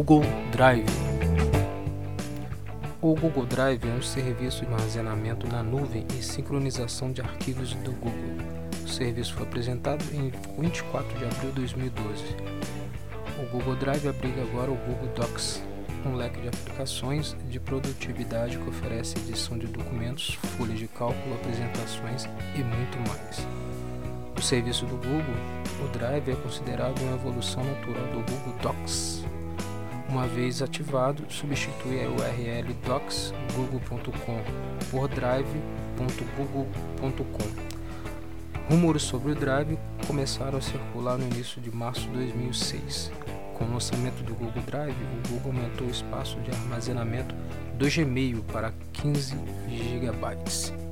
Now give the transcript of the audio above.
Google Drive. O Google Drive é um serviço de armazenamento na nuvem e sincronização de arquivos do Google. O serviço foi apresentado em 24 de abril de 2012. O Google Drive abriga agora o Google Docs, um leque de aplicações de produtividade que oferece edição de documentos, folhas de cálculo, apresentações e muito mais. O serviço do Google, o Drive é considerado uma evolução natural do Google Docs. Uma vez ativado, substitui a URL docs.google.com por drive.google.com. Rumores sobre o Drive começaram a circular no início de março de 2006. Com o lançamento do Google Drive, o Google aumentou o espaço de armazenamento do Gmail para 15 GB.